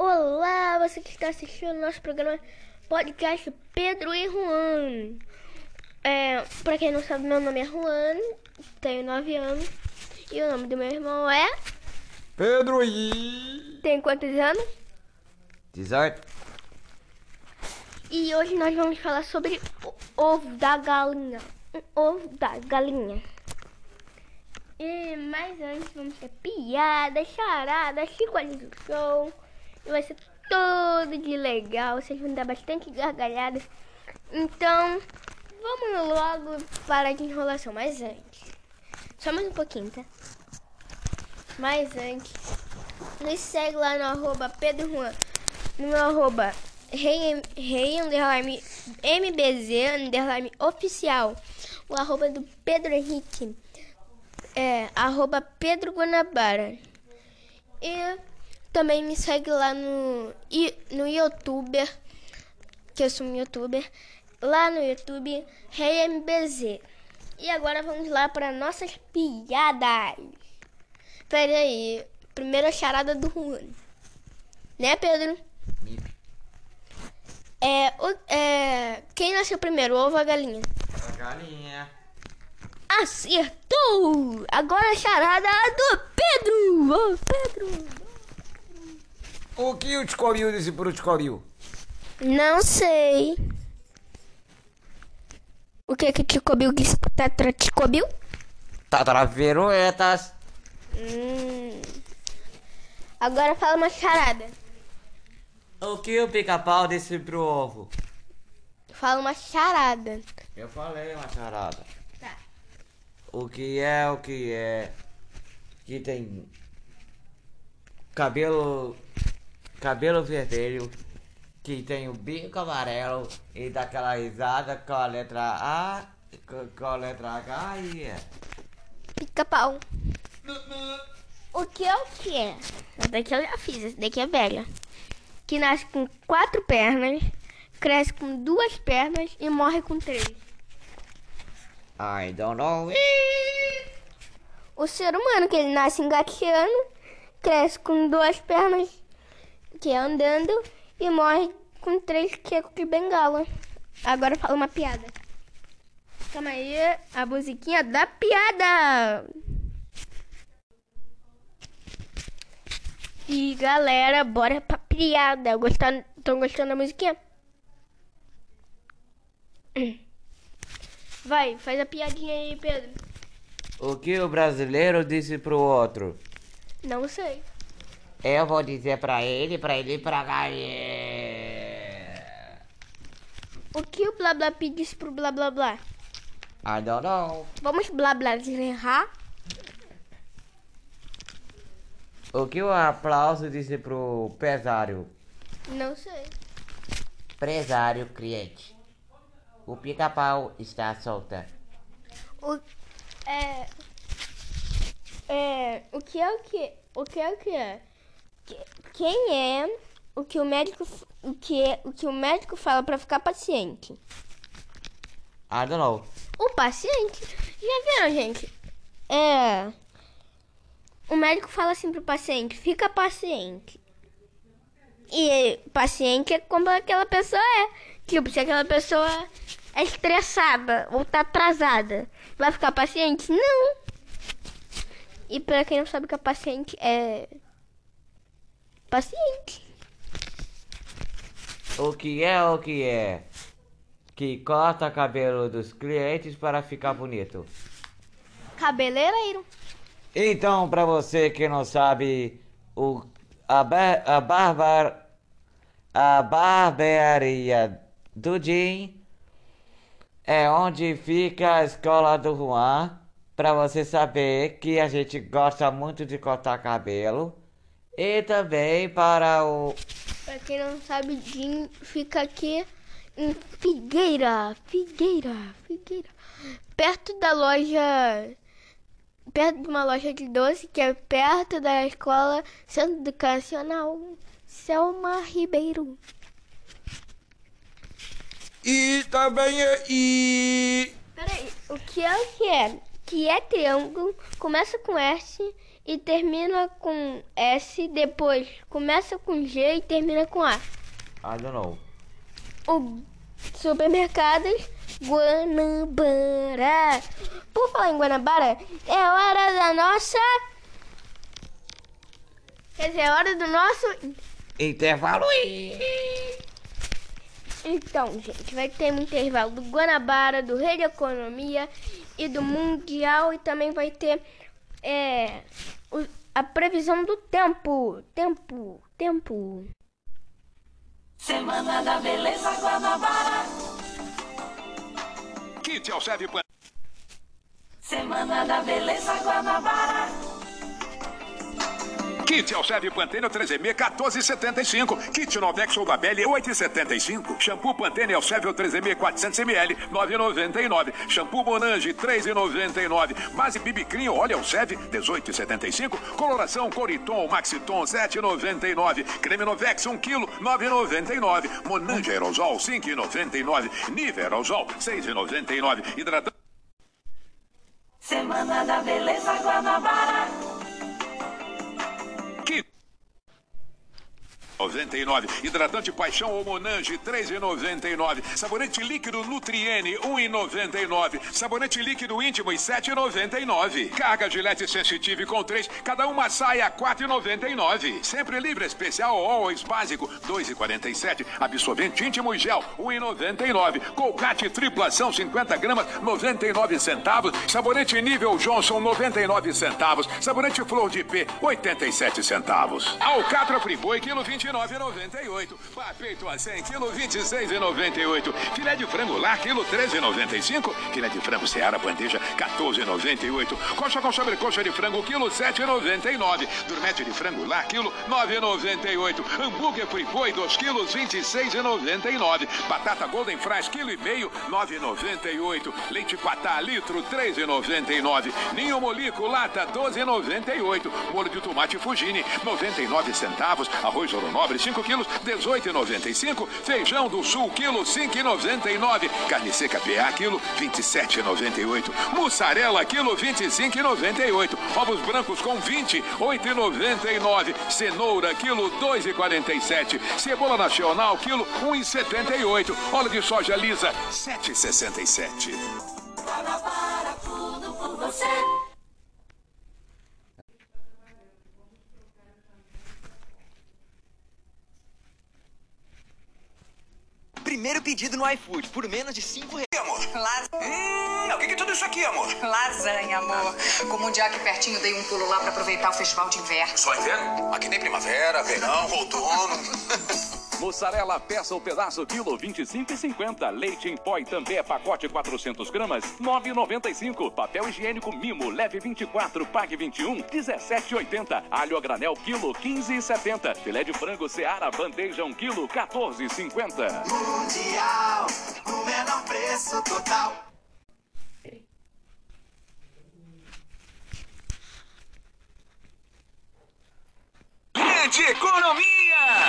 Olá, você que está assistindo o nosso programa podcast Pedro e Juan. É, pra quem não sabe, meu nome é Juan, tenho 9 anos. E o nome do meu irmão é. Pedro e. Tem quantos anos? 18. E hoje nós vamos falar sobre o ovo da galinha. O ovo da galinha. E mais antes vamos ter piada, charada, cinco anos do show. Vai ser tudo de legal. Vocês vão dar bastante gargalhadas. Então, vamos logo para de enrolação. Mas antes, só mais um pouquinho, tá? Mas antes, nos segue lá no arroba Pedro Juan, no arroba rei, rei underline mbz underline oficial, o arroba do Pedro Henrique, é arroba Pedro Guanabara. E também me segue lá no, no youtuber, que eu sou um youtuber, lá no YouTube, Rei MBZ. E agora vamos lá para nossas piadas. Pera aí, primeira charada do Juan. Né, Pedro? É, o, é, quem nasceu primeiro, ovo ou a galinha? A galinha. Acertou! Agora a charada do Pedro! Ô, oh, Pedro! O que o Ticoril disse pro Ticoril? Não sei. O que que Ticobil disse pro Tatra Ticobil? Tataraveruetas. Hum. Agora fala uma charada. O que o pica-pau disse pro ovo? Fala uma charada. Eu falei uma charada. Tá. O que é o que é que tem cabelo cabelo vermelho que tem o bico amarelo e dá aquela risada com a letra A, com, com a letra H e é. Pica-pau. O que é o que é? Essa daqui eu já fiz, essa daqui é velha. Que nasce com quatro pernas, cresce com duas pernas e morre com três. I don't know. O ser humano, que ele nasce engateando, cresce com duas pernas, que é andando, e morre com três que é de bengala. Agora fala uma piada. Calma aí, a musiquinha da piada. E galera, bora pra piada. Gostando, tão gostando da musiquinha? Vai, faz a piadinha aí, Pedro. O que o brasileiro disse pro outro? Não sei. Eu vou dizer pra ele, pra ele ir pra galinha. O que o blá blá disse pro blá blá blá? I don't know. Vamos blá blá errar? O que o aplauso disse pro pesário? Não sei. Presário cliente. O pica-pau está solta. O é é o que é o que o que é o que é quem é o que o médico o que é o que o médico fala para ficar paciente? I don't know. O paciente? Já viram, gente? É o médico fala assim pro paciente, fica paciente. E paciente é como aquela pessoa é. Tipo, se aquela pessoa é estressada ou tá atrasada, vai ficar paciente? Não. E pra quem não sabe que é paciente é. Paciente. O que é o que é? Que corta cabelo dos clientes para ficar bonito. Cabeleireiro. Então, para você que não sabe, o, a, bar, a, barbar, a barbearia do Jim é onde fica a escola do Juan, para você saber que a gente gosta muito de cortar cabelo. E também para o. Para quem não sabe, Jim fica aqui em Figueira, Figueira, Figueira, perto da loja perto de uma loja de doce que é perto da escola Centro Educacional Selma Ribeiro. E também é e Peraí, o que é o que é? Que é triângulo, começa com S e termina com S, depois começa com G e termina com A. I don't know. O supermercados Guanabara. Por falar em Guanabara, é hora da nossa. Quer dizer, é hora do nosso. Intervalo. Então, gente, vai ter um intervalo do Guanabara, do Rede Economia e do Mundial. E também vai ter é, a previsão do tempo. Tempo, tempo. Semana da Beleza Guanabara. Kit Alceve Semana da Beleza Guanabara. Kit Alceve Pantene 3M 14,75. Kit Novex ou Babelli 8,75. Shampoo Pantene Alceve 3M 400ml 9,99. Shampoo Monange 3,99. Base BB Cream óleo Alceve 18,75. Coloração Coriton Maxiton 7,99. Creme Novex 1 kg 9,99. Monange Aerosol 5,99. Nive Aerosol 6,99. Hidratante Semana da Beleza Guanabara. 99. Hidratante Paixão ou Monange 3,99. Sabonete líquido Nutriene 1,99. Sabonete líquido íntimo 7,99. Carga Gillette Sensitive com 3, cada uma sai a 4,99. Sempre livre especial Always básico 2,47. Absorvente íntimo e gel 1,99. Colgate triplação 50 gramas 99 centavos. Sabonete nível Johnson 99 centavos. Sabonete Flor de P 87 centavos. Alcatra Friboi quilo 29,98. Papeito a 100 quilo 26,98. Filé de frango lá quilo 13,95. Filé de frango Seara bandeja 14,98. Coxa com sobrecoxa de frango quilo 7,99. Durmete de frango lá quilo 9,98. Hambúrguer Friboi 2 quilos 26,99. Batata Golden Fries quilo e meio 9,98. Leite Patá litro 3,99. Ninho Molico lata 12,98. Molho de tomate Fugini 99 centavos. Arroz Ouro Nobre 5 quilos 18,95. Feijão do Sul quilo 5,99. Carne seca PA quilo 27,98. Mussarela quilo 25,98. Ovos brancos com 20 8,99. Cenoura quilo 2,47. Cebola nacional quilo 1,78. Óleo de soja lisa 7,67. Guanabara, tudo por você. Primeiro pedido no iFood, por menos de 5 reais. amor? Las- Hum, o que que é tudo isso aqui, amor? Lasanha, amor. Como um dia aqui pertinho, dei um pulo lá pra aproveitar o festival de inverno. Só inverno? Aqui tem primavera, verão, outono. Mussarela peça ou pedaço quilo 25,50. Leite em pó e também pacote 400 gramas 9,95. Papel higiênico Mimo leve 24, pague 21 17,80. Alho a granel quilo 15,70. Filé de frango Seara bandeja 1 quilo 14,50. Mundial, o menor preço total. Rede Economia!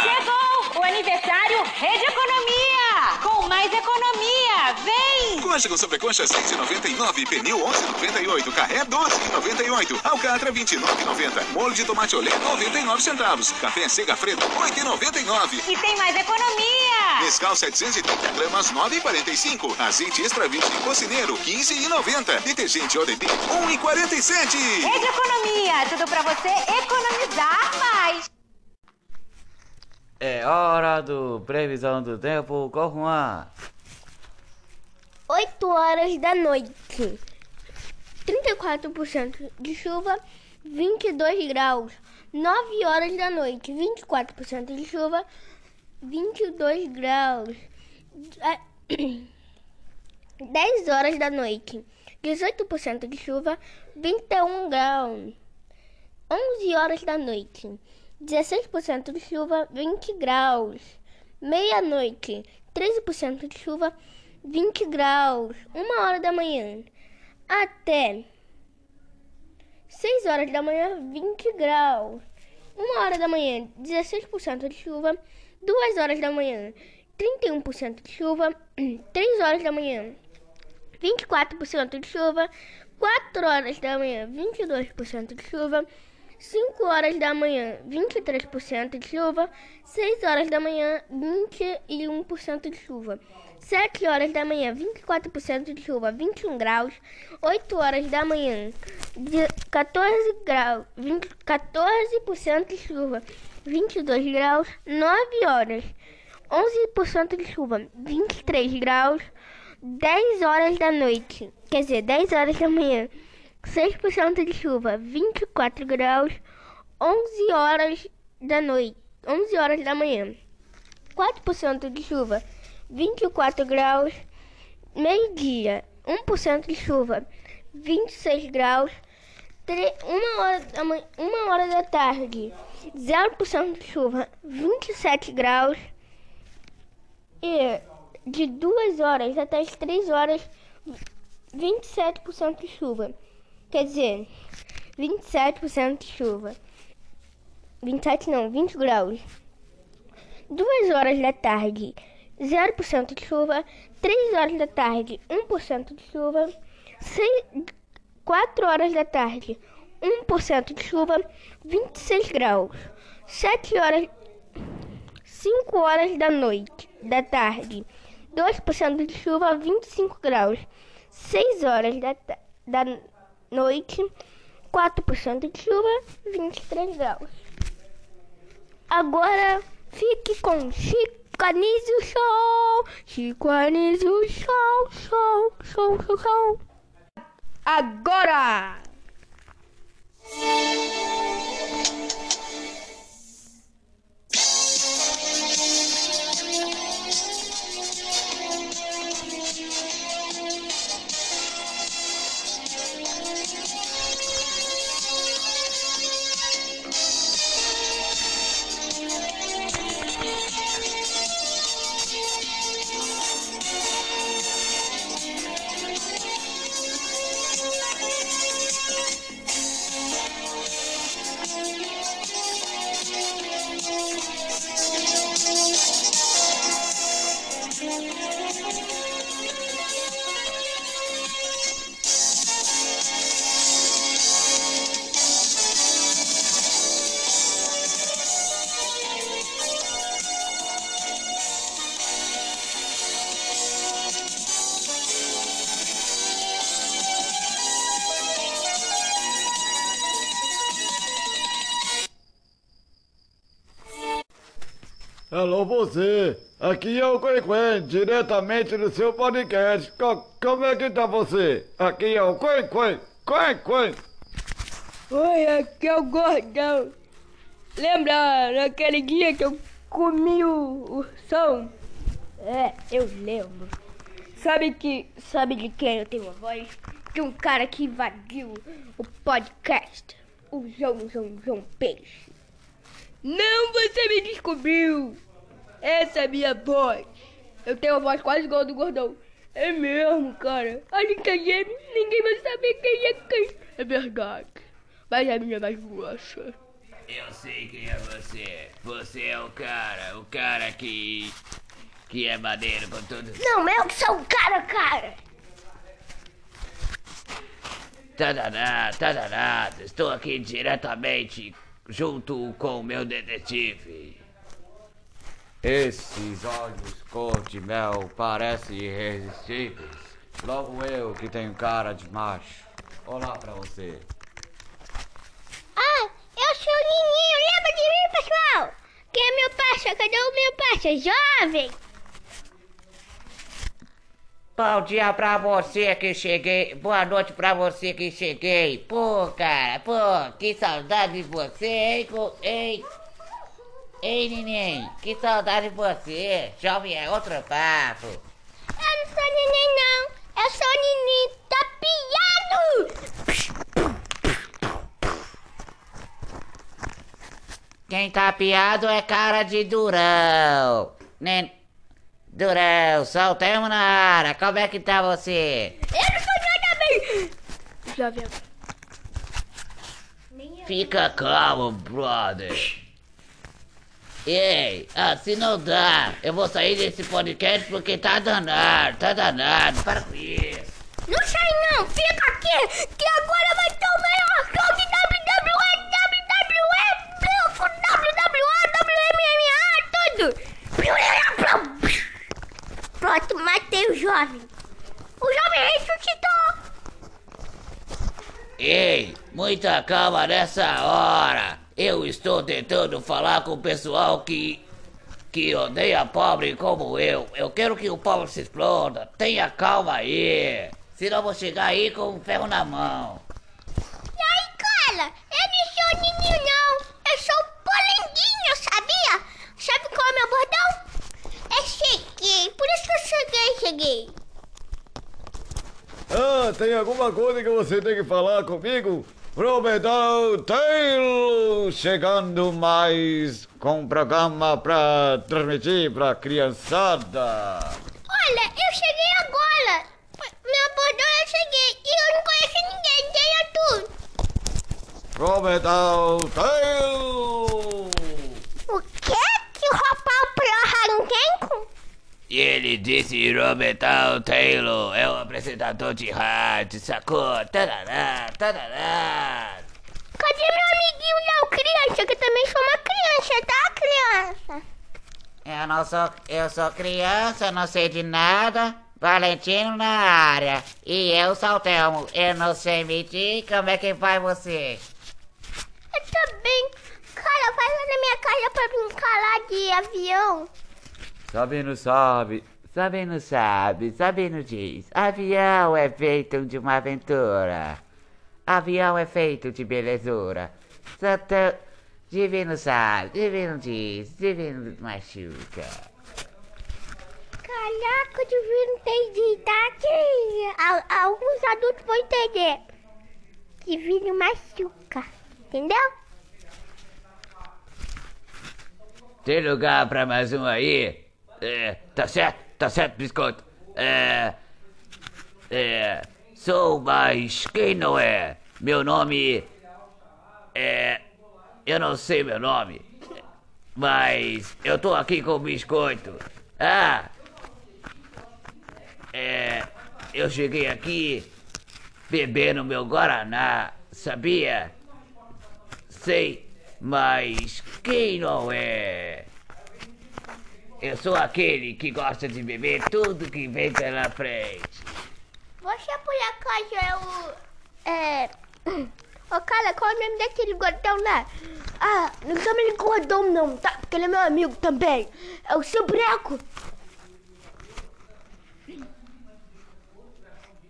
Chegou o aniversário Rede Economia! Com mais economia! Vem! Concha com sobreconcha 6,99, pneu 11,98, carré 12,98, alcatra 29,90, molho de tomate olé 99 centavos, café Segafredo 8,99. E tem mais economia! Nescau 730 gramas 9,45, azeite extra virgem cocineiro 15,90, detergente ODP 1,47. Rede Economia! Tudo pra você economizar mais! É hora do previsão do tempo com Juan. 8 horas da noite. 34% de chuva, 22 graus. 9 horas da noite, 24% de chuva, 22 graus. Ah, 10 horas da noite, 18% de chuva, 21 graus. 11 horas da noite, 16% de chuva, 20 graus. Meia-noite, 13% de chuva, 20 graus. 1 hora da manhã, até 6 horas da manhã, 20 graus. 1 hora da manhã, 16% de chuva. 2 horas da manhã, 31% de chuva. 3 horas da manhã, 24% de chuva. 4 horas da manhã, 22% de chuva. 5 horas da manhã, 23% de chuva. 6 horas da manhã, 21% de chuva. 7 horas da manhã, 24% de chuva, 21 graus. 8 horas da manhã, de 14 graus, 20, 14% de chuva, 22 graus. 9 horas, 11% de chuva, 23 graus. 10 horas da noite, quer dizer, 10 horas da manhã, 6% de chuva, 24 graus. 11 horas da noite, 11 horas da manhã, 4% de chuva, 24 graus. Meio-dia, 1% de chuva, 26 graus. 1 hora, da manhã, uma hora da tarde, 0% de chuva, 27 graus. E de 2 horas até as 3 horas, 27% de chuva. Quer dizer, 27% de chuva. 27 não, 20 graus. 2 horas da tarde, 0% de chuva. 3 horas da tarde, 1% de chuva. 6, 4 horas da tarde, 1% de chuva. 26 graus. 7 horas, 5 horas da noite, da tarde, 2% de chuva, 25 graus. 6 horas da, da noite, 4% de chuva, 23 graus. Agora fique com Chico Anísio Show. Chico Anísio Show, show, show, show, show. Agora! Alô você, aqui é o Quen diretamente do seu podcast. Co- como é que tá você? Aqui é o Quen Quen, Quen Quen. Oi, aqui é o gordão. Lembra naquele dia que eu comi o, o som? É, eu lembro. Sabe que. Sabe de quem eu tenho a voz? De um cara que invadiu o podcast. O João João João Peixe. Não, você me descobriu! Essa é a minha voz. Eu tenho a voz quase igual a do gordão. É mesmo, cara. A gente é gêmeo, ninguém vai saber quem é quem. É verdade. Mas é a minha mais grossa. Eu sei quem é você. Você é o cara, o cara que. que é maneiro com tudo. Não, eu que sou o cara, cara. Tá danado, tá danado. Estou aqui diretamente junto com o meu detetive. Esses olhos cor de mel parecem irresistíveis. Logo eu que tenho cara de macho. Olá pra você. Ah, eu sou o Nininho, lembra de mim, pessoal? Quem é meu parça? Cadê o meu parça? Jovem! Bom dia pra você que cheguei. Boa noite pra você que cheguei. Pô, cara, pô, que saudade de você, hein? Ei, ei, neném, que saudade de você. Jovem é outro papo. Eu não sou neném, não. Eu sou o Nininho tapiado! Quem tá piado é cara de Durão. Nen... Durão, soltemos na área. Como é que tá você? Eu não sou nada bem! Jovem. Fica calmo, brother. Ei, assim não dá. Eu vou sair desse podcast porque tá danado, tá danado. Para com isso. Não sai não, fica aqui, que agora vai ter o melhor show de WWE, WWE, Blanco, WWE, WMMA, tudo. Pronto, matei o jovem. O jovem ressuscitou. Ei, muita calma nessa hora. Eu estou tentando falar com o pessoal que que odeia pobre como eu. Eu quero que o pobre se exploda. Tenha calma aí. Senão vou chegar aí com o ferro na mão. E aí, cara? Eu não sou ninho, não. Eu sou polenguinho, sabia? Sabe qual é o meu bordão? É cheguei. Por isso que eu cheguei, cheguei. Ah, tem alguma coisa que você tem que falar comigo? Prometão Taylor chegando mais com um programa pra transmitir pra criançada. Olha, eu cheguei agora. Meu bordão eu cheguei. E eu não conheço ninguém. Quem é tu? Prometão Taylor! O que? Que o rapaz pro arranquenco? E ele disse Robertal Taylor é o apresentador de rádio, sacou? Tarará, tarará. Cadê meu amiguinho Léo, criança? Que eu também sou uma criança, tá, criança? Eu não sou, eu sou criança, não sei de nada. Valentino na área. E eu, Saltelmo, eu não sei mentir. Como é que vai você? Eu também. Cara, vai lá na minha casa pra brincar lá de avião. Sabe não sabe, sabe não sabe, sabe não diz. Avião é feito de uma aventura. Avião é feito de belezura. Santa, divino sabe, divino diz, divino machuca. Caraca, o divino entendi, tá. Al- Alguns adultos vão entender. Divino machuca, entendeu? Tem lugar pra mais um aí? É, tá certo, tá certo, biscoito. É. É. Sou, mas quem não é? Meu nome. É. Eu não sei meu nome. Mas eu tô aqui com o biscoito. Ah! É. Eu cheguei aqui bebendo meu Guaraná, sabia? Sei, mas quem não é? Eu sou aquele que gosta de beber tudo que vem pela frente. Você por acaso é o. É. Ô cara, qual é o nome daquele gordão lá? Ah, não chama ele gordão não, tá? Porque ele é meu amigo também. É o seu breco.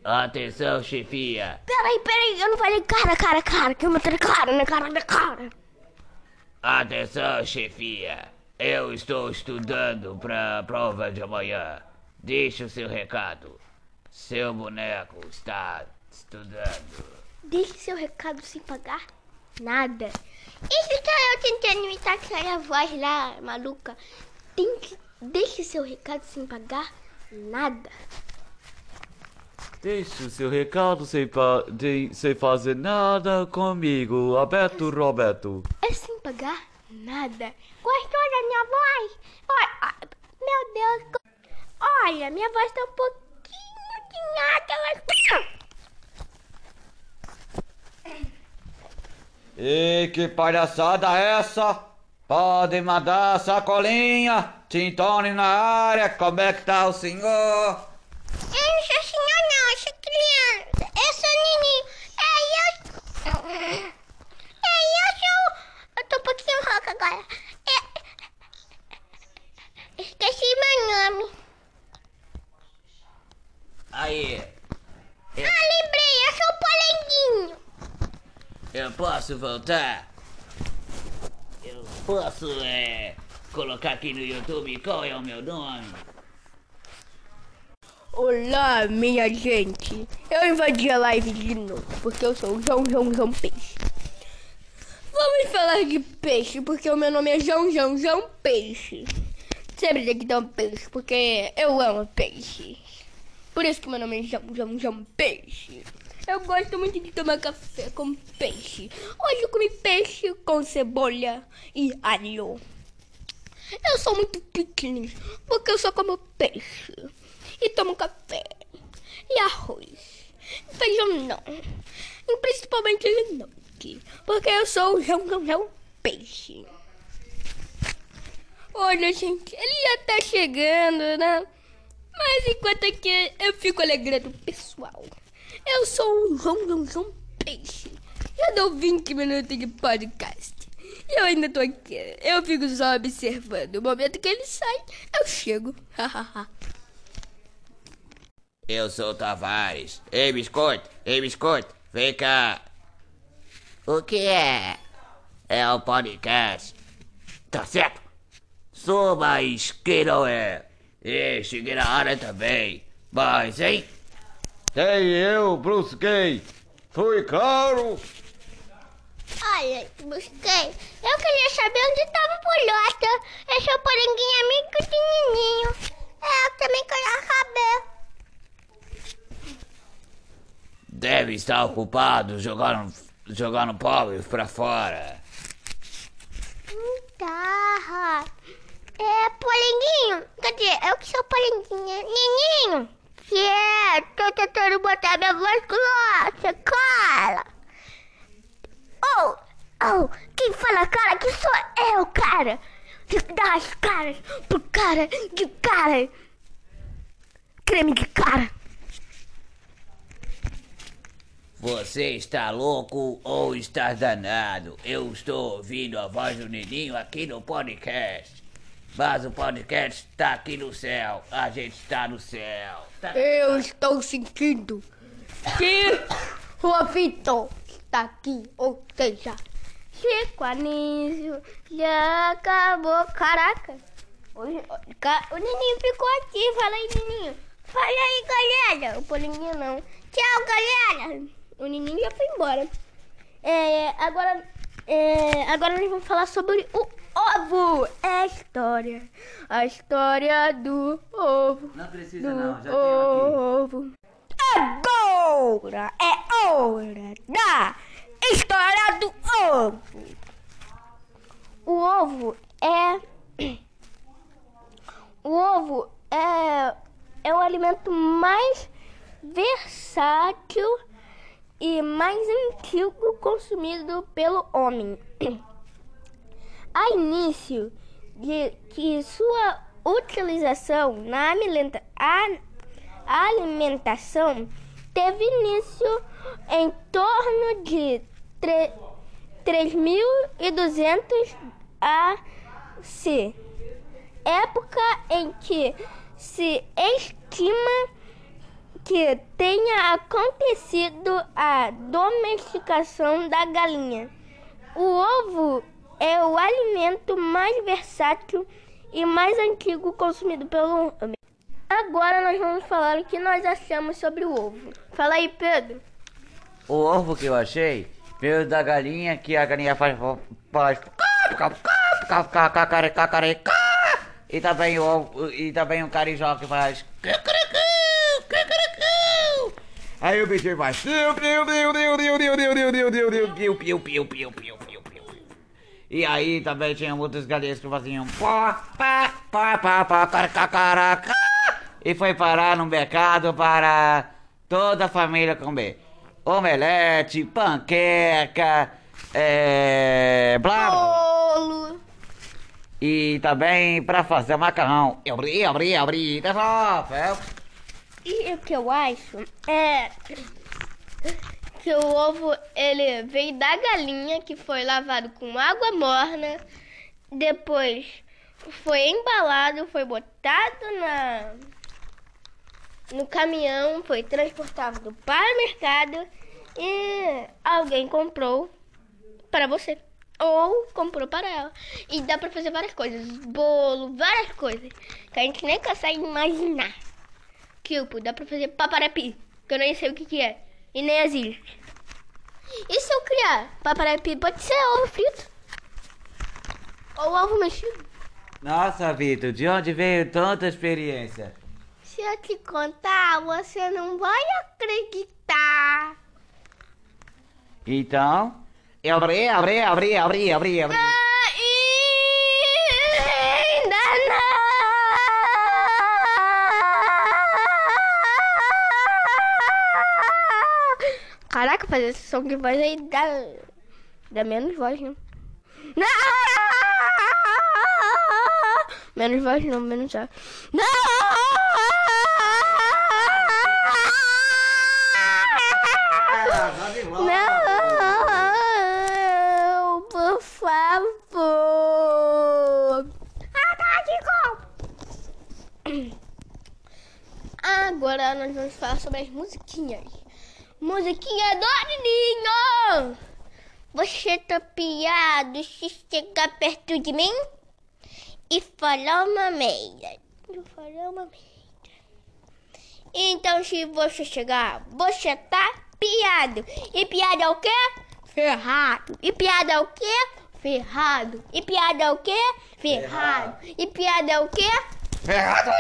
Atenção, chefia. Peraí, peraí, eu não falei cara, cara, cara, que eu matei cara, né? Cara, né? Cara. Atenção, chefia. Eu estou estudando para a prova de amanhã. Deixe o seu recado. Seu boneco está estudando. Deixe seu recado sem pagar nada. Esse cara eu tentando imitar aquela voz lá, maluca. Tem que. Deixe seu recado sem pagar nada. Deixe o seu recado sem, pa- de- sem fazer nada comigo, Alberto Roberto. É sem pagar nada. Gostou da minha voz? Olha, meu Deus. Olha, minha voz tá um pouquinho de nada. E que palhaçada é essa? Pode mandar sacolinha, Tintone na área, como é que tá o senhor? Eu não sou senhor, não. Eu sou criança. Eu sou Nini. É, eu... É, eu sou... Eu tô um pouquinho rouca agora. É... Esqueci meu nome. Aí, Ah, lembrei. Eu sou o Polenguinho. eu posso voltar? Eu posso, é, colocar aqui no YouTube qual é o meu nome? Olá, minha gente. Eu invadi a live de novo, porque eu sou o João João João Peixe. Vamos falar de peixe, porque o meu nome é João João João Peixe. Sempre tem que dar um peixe, porque eu amo peixe. Por isso que meu nome é João João João Peixe. Eu gosto muito de tomar café com peixe. Hoje eu comi peixe com cebola e alho. Eu sou muito pequenininho, porque eu só como peixe. E tomo café. E arroz. Feijão não. E principalmente enoque. Porque eu sou o João João Peixe. Olha, gente, ele já tá chegando, né? Mas enquanto aqui eu fico alegrando pessoal. Eu sou o João João Peixe. Já dou 20 minutos de podcast. E eu ainda tô aqui. Eu fico só observando. O momento que ele sai, eu chego. Eu sou o Tavares. Ei, biscoito, ei, biscoito, vem cá. O que é? É o podcast. Tá certo? Que não é. E cheguei na área também. Mas, hein? Ei, eu, Bruce Gay. Fui claro. Olha, busquei. Eu queria saber onde estava o Polhota. Esse é o porenguinho amigo pequenininho. É, eu também queria saber. Deve estar ocupado jogando, jogando pobres pra fora. Tá. É, polenguinho. Cadê? Eu que sou polenguinho. Nininho. Que é? Tô tentando botar minha voz grossa. Cala. Oh, oh. Quem fala cara que sou eu, cara. De dar as caras pro cara de cara. Creme de cara. Você está louco ou está danado? Eu estou ouvindo a voz do Nininho aqui no podcast. Mas o podcast está aqui no céu. A gente está no céu. Tá- Eu estou sentindo que o Vitor está aqui, ou seja, Chico Anísio já acabou. Caraca, o, o, Nininho ficou aqui. Fala aí, Nininho. Fala aí, galera. O Polinguinho não. Tchau, galera. O Nininho já foi embora. É, agora, é, agora nós vamos falar sobre o ovo. É a história. A história do ovo. Não precisa não, já tenho aqui. ovo. Agora é hora da história do ovo. O ovo é. O ovo é, é o alimento mais versátil e mais antigo consumido pelo homem. A início de que sua utilização na alimentação teve início em torno de tre- 3.200 AC, época em que se estima que tenha acontecido a domesticação da galinha. O ovo é o alimento mais versátil e mais antigo consumido pelo homem. Agora nós vamos falar o que nós achamos sobre o ovo. Fala aí, Pedro. O ovo que eu achei veio da galinha que a galinha faz. faz. E também o ovo, e também o carijó que faz. Aí o bichinho faz. Piu, piu, piu, piu, piu, piu, piu, piu, piu, piu, piu. Piu, piu, piu, piu, piu, piu. E aí também tinha outras galinhas que faziam pó, pá, pá, pá, pá, caracaraca. E foi parar no mercado para toda a família comer. Omelete, panqueca, é. blá. Bolo. E também para fazer macarrão. Eu abri, abri, abri. All, folks. E o que eu acho é que o ovo ele veio da galinha que foi lavado com água morna, depois foi embalado, foi botado na no caminhão, foi transportado para o mercado e alguém comprou para você ou comprou para ela. E dá para fazer várias coisas, bolo, várias coisas que a gente nem consegue imaginar. Tipo, dá pra fazer paparapi, que eu nem sei o que, que é. E nem existe. E se eu criar paparapi, pode ser ovo frito. Ou ovo mexido. Nossa, Vitor, de onde veio tanta experiência? Se eu te contar, você não vai acreditar. Então, eu abri, abri, abri, abri, abri, abri. Ainda Caraca, fazer esse som de voz aí dá, dá menos voz, né? Não! Menos voz não, menos voz. Não! Não! Por favor! Agora nós vamos falar sobre as musiquinhas. Musiquinha do Nininho. Você tá piado se chegar perto de mim e falar uma merda. Eu falar uma merda. Então, se você chegar, você tá piado. E piada é o quê? Ferrado. E piada é o quê? Ferrado. E piada é o quê? Ferrado. E piada é o quê? Ferrado.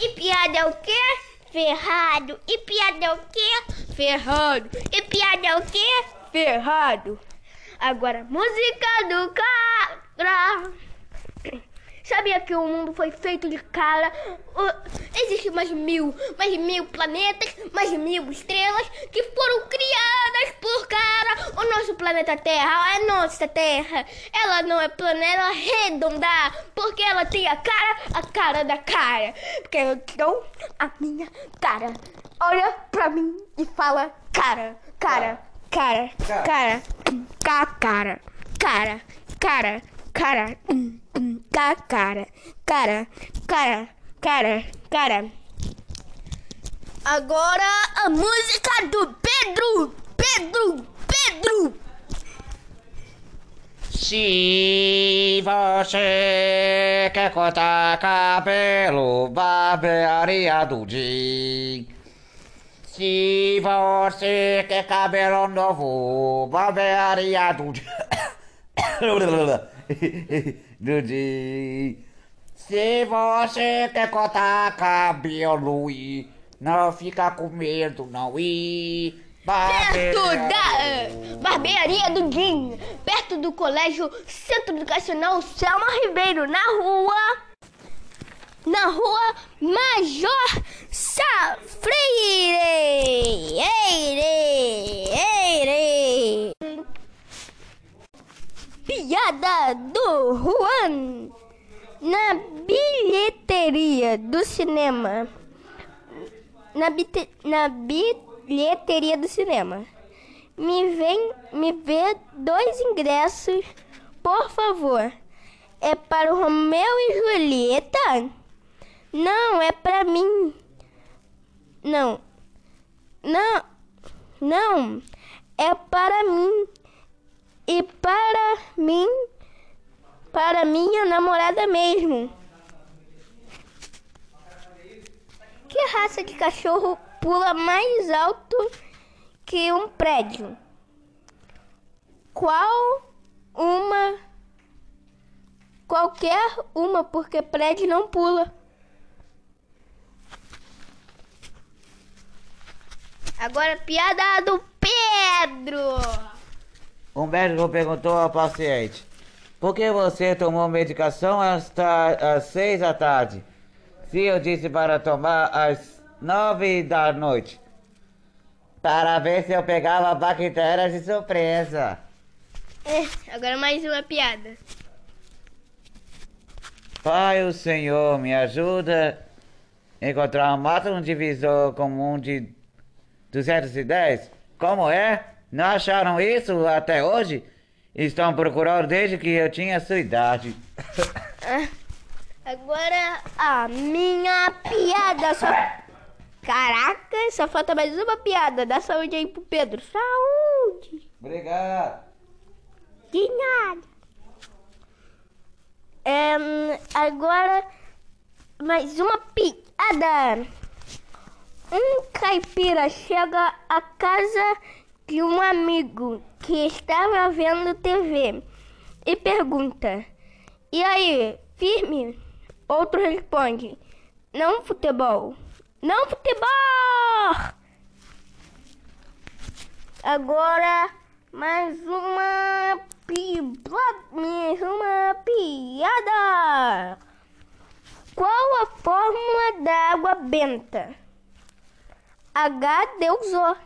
E piada é o quê? Ferrado. E piada é o quê? Ferrado. E piada é o quê? Ferrado. Agora, música do cara. Sabia que o mundo foi feito de cara? Uh, Existem mais mil, mais mil planetas, mais mil estrelas que foram criadas por cara. O nosso planeta Terra, a nossa Terra, ela não é planeta, redonda, porque ela tem a cara, a cara da cara. Porque eu dou a minha cara. Olha pra mim e fala cara, cara, cara, cara, cara, cara, cara, cara. cara hum, hum, ca- cara, cara, cara, cara, cara. Agora a música do Pedro, Pedro, Pedro. Se você quer cortar cabelo, barbearia do Jim. Se você quer cabelo novo, barbearia do Jim. do. Se você quer cortar cabelo e não fica com medo, não ir. Perto da do- barbearia do Jim, perto do colégio Centro Educacional Selma Ribeiro, na rua, na rua Major Safreire. Eire, eire. Piada do Juan na bilheteria do cinema na, bite- na bilheteria do cinema. Me vem, me vê dois ingressos, por favor. É para o Romeu e Julieta? Não, é para mim. Não. Não. Não. É para mim. E para mim, para minha namorada mesmo. Que raça de cachorro pula mais alto que um prédio? Qual uma? Qualquer uma, porque prédio não pula. Agora piada do Pedro. Um médico perguntou ao paciente: Por que você tomou medicação às, às seis da tarde? Se eu disse para tomar às nove da noite. Para ver se eu pegava bactérias de surpresa. É, agora mais uma piada. Pai, o Senhor me ajuda a encontrar um um divisor comum de 210? Como é? Não acharam isso até hoje? Estão procurando desde que eu tinha sua idade. Agora a minha piada só. Caraca, só falta mais uma piada. Dá saúde aí pro Pedro. Saúde! Obrigado. De nada. É, agora, mais uma piada. Um caipira chega à casa de um amigo que estava vendo TV e pergunta: E aí, firme? Outro responde: Não futebol. Não futebol! Agora, mais uma mais uma piada. Qual a fórmula da água benta? H2O.